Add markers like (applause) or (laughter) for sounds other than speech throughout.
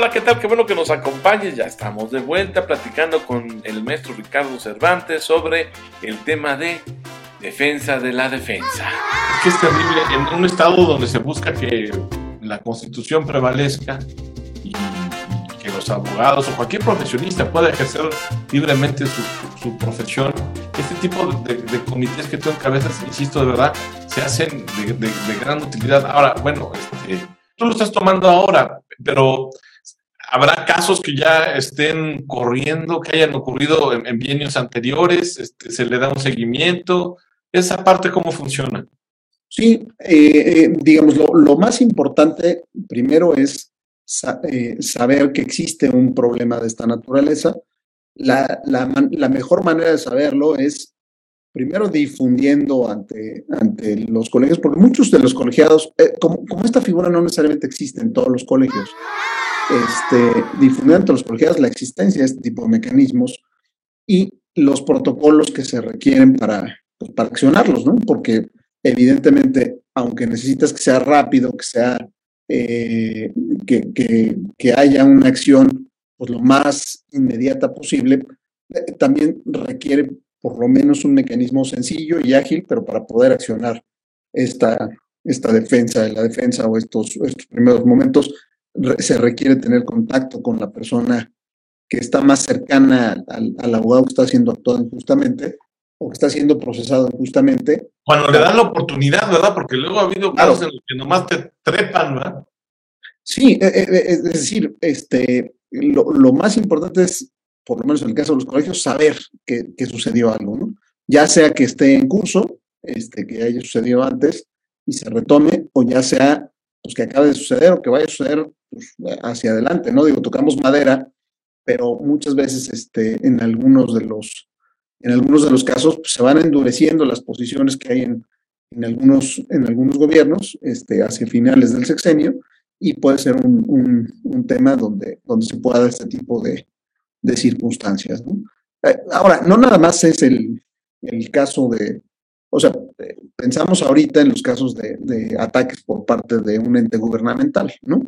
hola, ¿qué tal? Qué bueno que nos acompañes. Ya estamos de vuelta platicando con el maestro Ricardo Cervantes sobre el tema de defensa de la defensa. Es que es terrible en un estado donde se busca que la constitución prevalezca y, que los abogados o cualquier profesionista pueda ejercer libremente su, profesión. Este tipo de, comités que tú encabezas, insisto, de verdad, se hacen de, gran utilidad. Ahora, bueno, este, tú lo estás tomando ahora, pero ¿Habrá casos que ya estén corriendo, que hayan ocurrido en, bienios anteriores? Este, ¿Se le da un seguimiento? ¿Esa parte cómo funciona? Sí, eh, eh, digamos, lo, más importante primero es eh, saber que existe un problema de esta naturaleza. La, la, mejor manera de saberlo es primero difundiendo ante, ante los colegios, porque muchos de los colegiados, como, como esta figura no necesariamente existe en todos los colegios, este, difundir entre los colegiados la existencia de este tipo de mecanismos y los protocolos que se requieren para, pues, para accionarlos, ¿no? Porque evidentemente, aunque necesitas que sea rápido, que sea, eh, que, que, que, haya una acción pues, lo más inmediata posible, eh, también requiere por lo menos un mecanismo sencillo y ágil, pero para poder accionar esta, esta defensa de la defensa o estos, estos primeros momentos se requiere tener contacto con la persona que está más cercana al, abogado que está siendo actuado injustamente o que está siendo procesado injustamente. Cuando le dan la oportunidad, ¿verdad? Porque luego ha habido casos en los que nomás te trepan, ¿verdad? Sí, e, e, e, es decir, este, lo, más importante es, por lo menos en el caso de los colegios, saber que, sucedió algo, ¿no? Ya sea que esté en curso, este, que haya sucedido antes y se retome, o ya sea pues, que acabe de suceder o que vaya a suceder pues, hacia adelante, ¿no? Digo, tocamos madera, pero muchas veces este, en, algunos de los, en algunos de los casos pues, se van endureciendo las posiciones que hay en, en, algunos, en algunos gobiernos este, hacia finales del sexenio y puede ser un, un, tema donde, donde se pueda dar este tipo de, de circunstancias. ¿no? Eh, ahora, no nada más es el, el caso de, o sea, pensamos ahorita en los casos de, ataques por parte de un ente gubernamental, ¿no?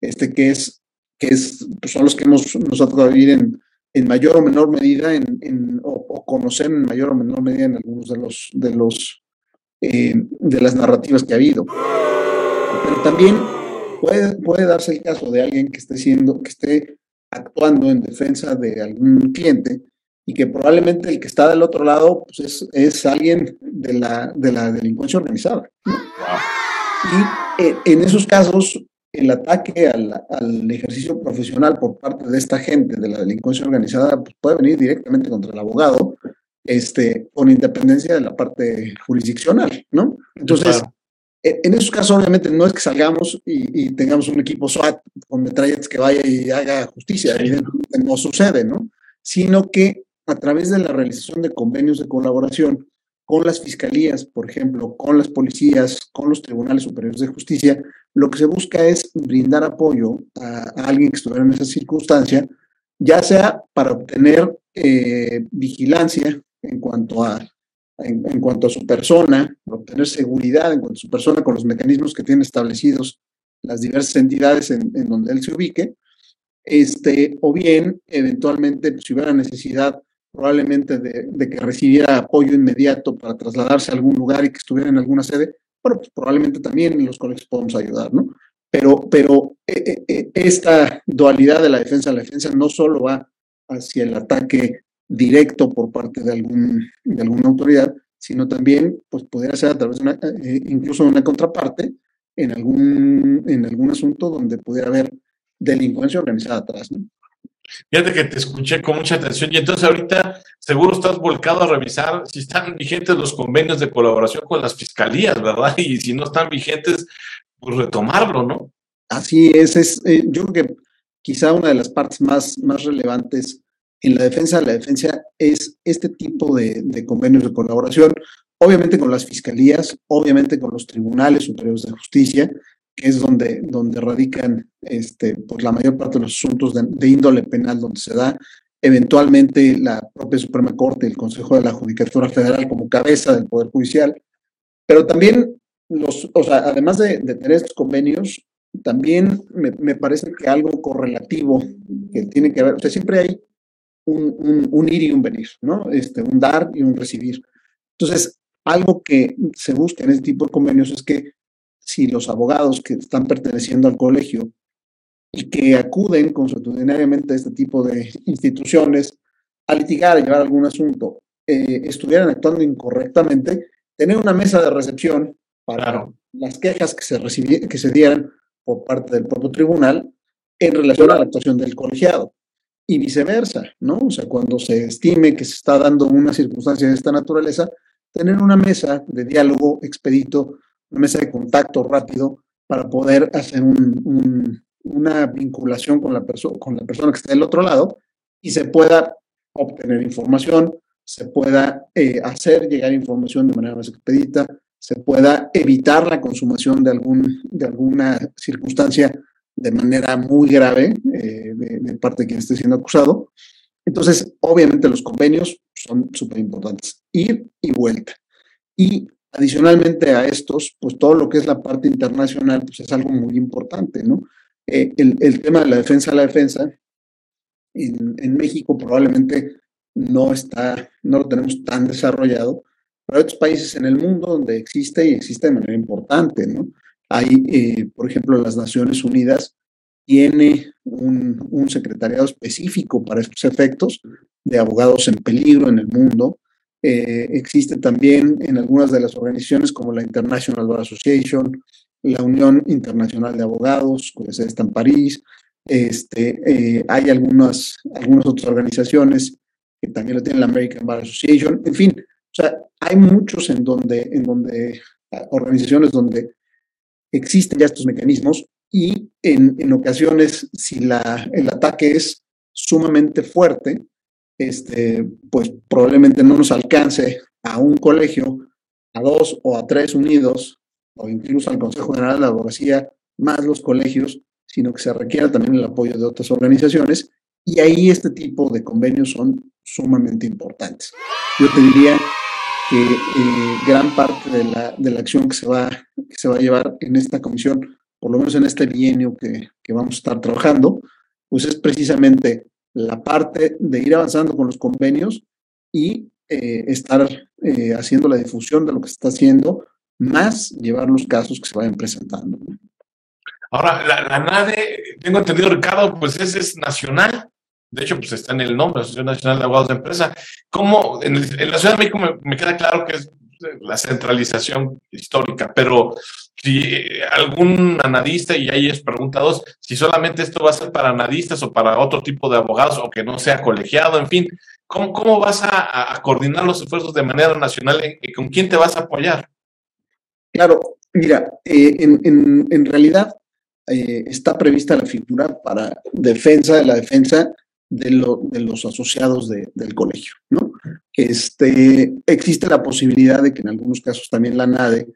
Este que es, que es, pues son los que hemos nosotros vivir en, en mayor o menor medida, en, en o, conocer en mayor o menor medida en algunos de los, de los, eh, de las narrativas que ha habido. Pero también puede, puede darse el caso de alguien que esté siendo, que esté actuando en defensa de algún cliente y que probablemente el que está del otro lado pues es, es alguien de la, de la delincuencia organizada. Y eh, en esos casos, el ataque al, al, ejercicio profesional por parte de esta gente de la delincuencia organizada pues, puede venir directamente contra el abogado, este, con independencia de la parte jurisdiccional, ¿no? Entonces, e, en esos casos, obviamente, no es que salgamos y, y, tengamos un equipo SWAT con metralletas que vaya y haga justicia, evidentemente no sucede, ¿no? Sino que a través de la realización de convenios de colaboración con las fiscalías, por ejemplo, con las policías, con los tribunales superiores de justicia, lo que se busca es brindar apoyo a, alguien que estuviera en esa circunstancia, ya sea para obtener eh, vigilancia en cuanto a en, cuanto a su persona, obtener seguridad en cuanto a su persona con los mecanismos que tienen establecidos las diversas entidades en, en donde él se ubique, este, o bien eventualmente si hubiera necesidad probablemente de, que recibiera apoyo inmediato para trasladarse a algún lugar y que estuviera en alguna sede, bueno, pues probablemente también los colegios podemos ayudar, ¿no? Pero, pero eh, eh, eh, esta dualidad de la defensa, la defensa no solo va hacia el ataque directo por parte de, algún, de alguna autoridad, sino también pues pudiera ser a través de una, incluso de una contraparte en algún, en algún asunto donde pudiera haber delincuencia organizada atrás, ¿no? Fíjate que te escuché con mucha atención y entonces ahorita seguro estás volcado a revisar si están vigentes los convenios de colaboración con las fiscalías, ¿verdad? (laughs) Y si no están vigentes, pues retomarlo, ¿no? Así es, es eh, yo creo que quizá una de las partes más, más relevantes en la defensa de la defensa es este tipo de, convenios de colaboración, obviamente con las fiscalías, obviamente con los tribunales superiores de justicia, es donde, donde radican este, pues la mayor parte de los asuntos de, índole penal, donde se da eventualmente la propia Suprema Corte, el Consejo de la Judicatura Federal como cabeza del Poder Judicial, pero también los, o sea, además de, tener estos convenios, también me, parece que algo correlativo que tiene que ver, o sea, siempre hay un, un, ir y un venir, ¿no? Este, un dar y un recibir. Entonces, algo que se busca en este tipo de convenios es que si los abogados que están perteneciendo al colegio y que acuden consuetudinariamente a este tipo de instituciones a litigar, a llevar algún asunto, eh, estuvieran actuando incorrectamente, tener una mesa de recepción para las quejas que se, que se dieran por parte del propio tribunal en relación a la actuación del colegiado y viceversa, ¿no? O sea, cuando se estime que se está dando una circunstancia de esta naturaleza, tener una mesa de diálogo expedito, una mesa de contacto rápido para poder hacer una vinculación con la, con la persona que está del otro lado y se pueda obtener información, se pueda eh, hacer llegar información de manera más expedita, se pueda evitar la consumación de, algún, de alguna circunstancia de manera muy grave eh, de, parte de quien esté siendo acusado. Entonces, obviamente los convenios son súper importantes, ir y vuelta. Y adicionalmente a estos, pues todo lo que es la parte internacional, pues es algo muy importante, ¿no? Eh, el, tema de la defensa a la defensa, en, en México probablemente no está, no lo tenemos tan desarrollado, pero hay otros países en el mundo donde existe y existe de manera importante, ¿no? Hay, eh, por ejemplo, las Naciones Unidas tiene un, un, secretariado específico para estos efectos de abogados en peligro en el mundo. Eh, existe también en algunas de las organizaciones como la International Bar Association, la Unión Internacional de Abogados, que está en París. Este, eh, hay algunas, algunas otras organizaciones que también lo tienen la American Bar Association. En fin, o sea, hay muchos en donde, en donde organizaciones donde existen ya estos mecanismos y en, en ocasiones, si la, el ataque es sumamente fuerte, este, pues probablemente no nos alcance a un colegio, a dos o a tres unidos, o incluso al Consejo General de la Abogacía, más los colegios, sino que se requiera también el apoyo de otras organizaciones. Y ahí este tipo de convenios son sumamente importantes. Yo te diría que eh, gran parte de la, de la acción que se, va, se va a llevar en esta comisión, por lo menos en este bienio que, que vamos a estar trabajando, pues es precisamente la parte de ir avanzando con los convenios y eh, estar eh, haciendo la difusión de lo que se está haciendo, más llevar los casos que se vayan presentando. Ahora, la, la NADE, tengo entendido, Ricardo, pues ese es nacional. De hecho, pues está en el nombre, Asociación Nacional de Abogados de Empresa. ¿Cómo, en, la Ciudad de México me, queda claro que es la centralización histórica, pero si algún anadista, y ahí es preguntados, si solamente esto va a ser para anadistas o para otro tipo de abogados o que no sea colegiado, en fin, ¿cómo, cómo vas a, coordinar los esfuerzos de manera nacional? y ¿Con quién te vas a apoyar? Claro, mira, eh, en, en, realidad eh, está prevista la figura para defensa de la defensa de, lo, de los asociados del colegio, ¿no? Este, existe la posibilidad de que en algunos casos también la NADE,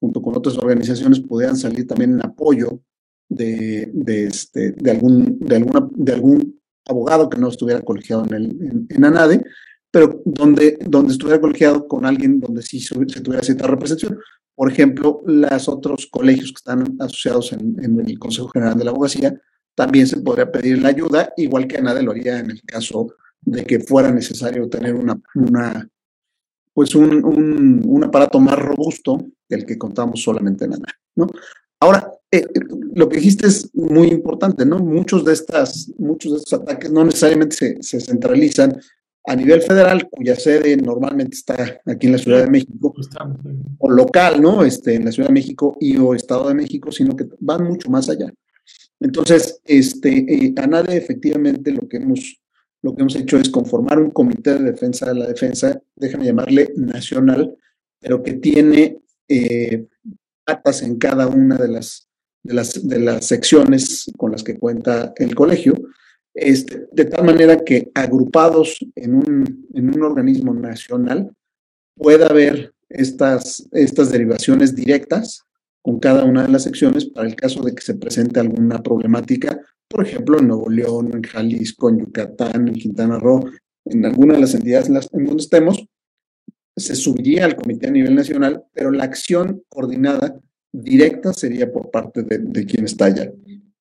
junto con otras organizaciones, pudieran salir también en apoyo de, de, este, de, algún, de, alguna, de algún abogado que no estuviera colegiado en, el, en, la NADE, pero donde, donde estuviera colegiado con alguien donde sí se, tuviera cierta representación. Por ejemplo, los otros colegios que están asociados en, el Consejo General de la Abogacía también se podría pedir la ayuda, igual que nadie lo haría en el caso de que fuera necesario tener una pues un, un, aparato más robusto del que contamos solamente en ANA, ¿no? Ahora, eh, lo que dijiste es muy importante, ¿no? Muchos de, estas, muchos de estos ataques no necesariamente se, se centralizan a nivel federal, cuya sede normalmente está aquí en la Ciudad de México, o local, ¿no? Este, en la Ciudad de México y o Estado de México, sino que van mucho más allá. Entonces, este, eh, a nadie efectivamente lo que hemos lo que hemos hecho es conformar un comité de defensa de la defensa, déjame llamarle nacional, pero que tiene eh, patas en cada una de las, de las, de las secciones con las que cuenta el colegio, este, de tal manera que agrupados en un, en un organismo nacional pueda haber estas, estas derivaciones directas con cada una de las secciones para el caso de que se presente alguna problemática, por ejemplo, en Nuevo León, en Jalisco, en Yucatán, en Quintana Roo, en alguna de las entidades en donde estemos, se subiría al comité a nivel nacional, pero la acción coordinada directa sería por parte de, quien está allá.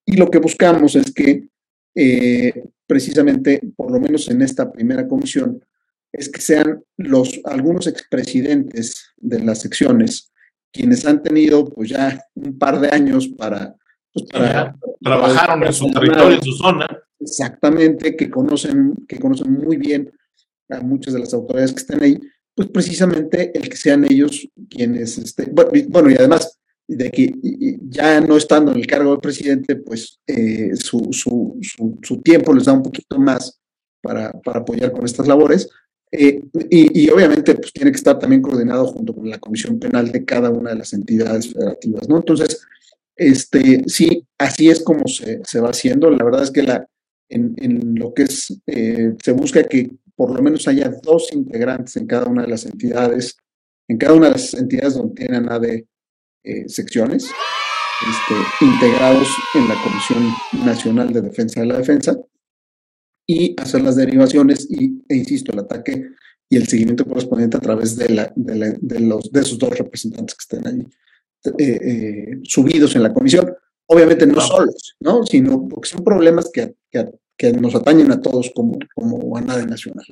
Y lo que buscamos es que eh, precisamente, por lo menos en esta primera comisión, es que sean los algunos expresidentes de las secciones quienes han tenido pues ya un par de años para, pues, trabajaron en su territorio, en su zona. Exactamente, que conocen, que conocen muy bien a muchas de las autoridades que están ahí, pues precisamente el que sean ellos quienes, este, bueno, y además de que ya no estando en el cargo del presidente, pues eh, su, su, su, tiempo les da un poquito más para, para apoyar con estas labores. Eh, y, y, obviamente pues tiene que estar también coordinado junto con la comisión penal de cada una de las entidades federativas, ¿no? Entonces, este, sí, así es como se, se va haciendo. La verdad es que la, en, lo que es, eh, se busca que por lo menos haya dos integrantes en cada una de las entidades, en cada una de las entidades donde tienen AD eh, secciones, este, integrados en la Comisión Nacional de Defensa de la Defensa, y hacer las derivaciones y, e insisto, el ataque y el seguimiento correspondiente a través de, la, de, los, de esos dos representantes que estén ahí eh, eh, subidos en la comisión. Obviamente no, solos, ¿no? Sino porque son problemas que, que, que nos atañen a todos como, como a nadie nacional.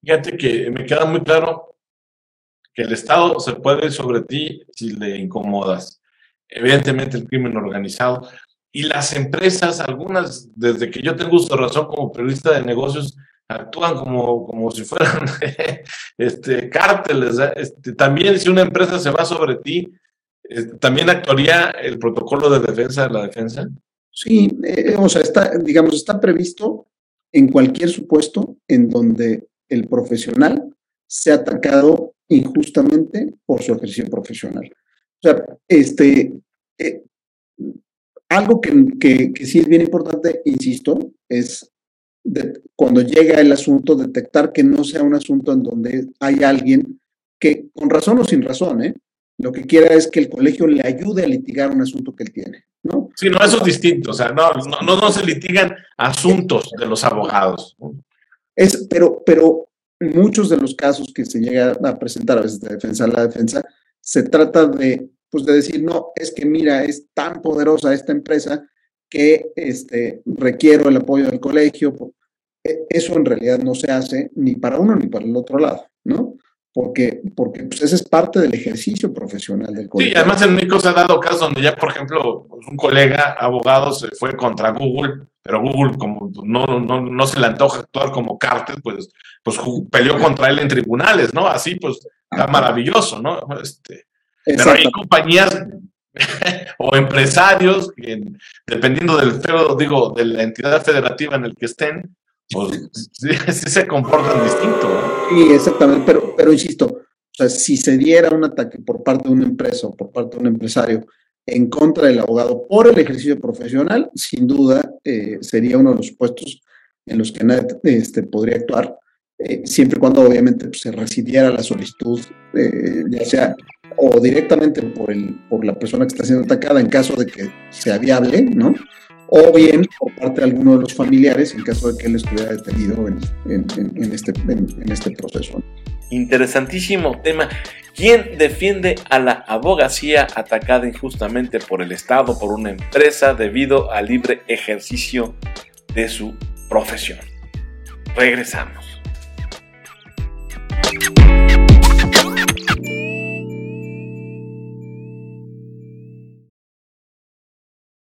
Fíjate que me queda muy claro que el Estado se puede sobre ti si le incomodas. Evidentemente el crimen organizado y las empresas, algunas, desde que yo tengo uso razón como periodista de negocios, actúan como, como si fueran (laughs) este, cárteles. ¿eh? Este, también si una empresa se va sobre ti, ¿también actuaría el protocolo de defensa de la defensa? Sí, eh, o sea, está, digamos, está previsto en cualquier supuesto en donde el profesional sea atacado injustamente por su ejercicio profesional. O sea, este, eh, algo que, que, sí es bien importante, insisto, es cuando llega el asunto, detectar que no sea un asunto en donde hay alguien que, con razón o sin razón, ¿eh? Lo que quiera es que el colegio le ayude a litigar un asunto que él tiene, ¿no? Sí, no, eso es distinto, o sea, no, no, no se litigan asuntos de los abogados. Es, pero, pero muchos de los casos que se llega a presentar a veces de defensa a la defensa, se trata de, pues de decir, no, es que mira, es tan poderosa esta empresa que este, requiero el apoyo del colegio. E, eso en realidad no se hace ni para uno ni para el otro lado, ¿no? Porque, porque pues ese es parte del ejercicio profesional del colegio. Sí, además en México se ha dado casos donde ya, por ejemplo, pues, un colega abogado se fue contra Google, pero Google, como no, no, no se le antoja actuar como cártel, pues, pues peleó contra él en tribunales, ¿no? Así, pues, está maravilloso, ¿no? Este, pero hay compañías (laughs) o empresarios que, dependiendo del digo, de la entidad federativa en el que estén, pues (laughs) sí, se comportan distinto. Sí, exactamente, pero, pero insisto, si se diera un ataque por parte de una empresa o por parte de un empresario en contra del abogado por el ejercicio profesional, sin duda eh, sería uno de los puestos en los que nadie este, podría actuar, eh, siempre y cuando obviamente pues, se recibiera la solicitud, eh, ya sea o directamente por, el, por la persona que está siendo atacada en caso de que sea viable, ¿no? o bien por parte de alguno de los familiares en caso de que él estuviera detenido en, en, en, este, este proceso. Interesantísimo tema. ¿Quién defiende a la abogacía atacada injustamente por el Estado, por una empresa, debido al libre ejercicio de su profesión? Regresamos.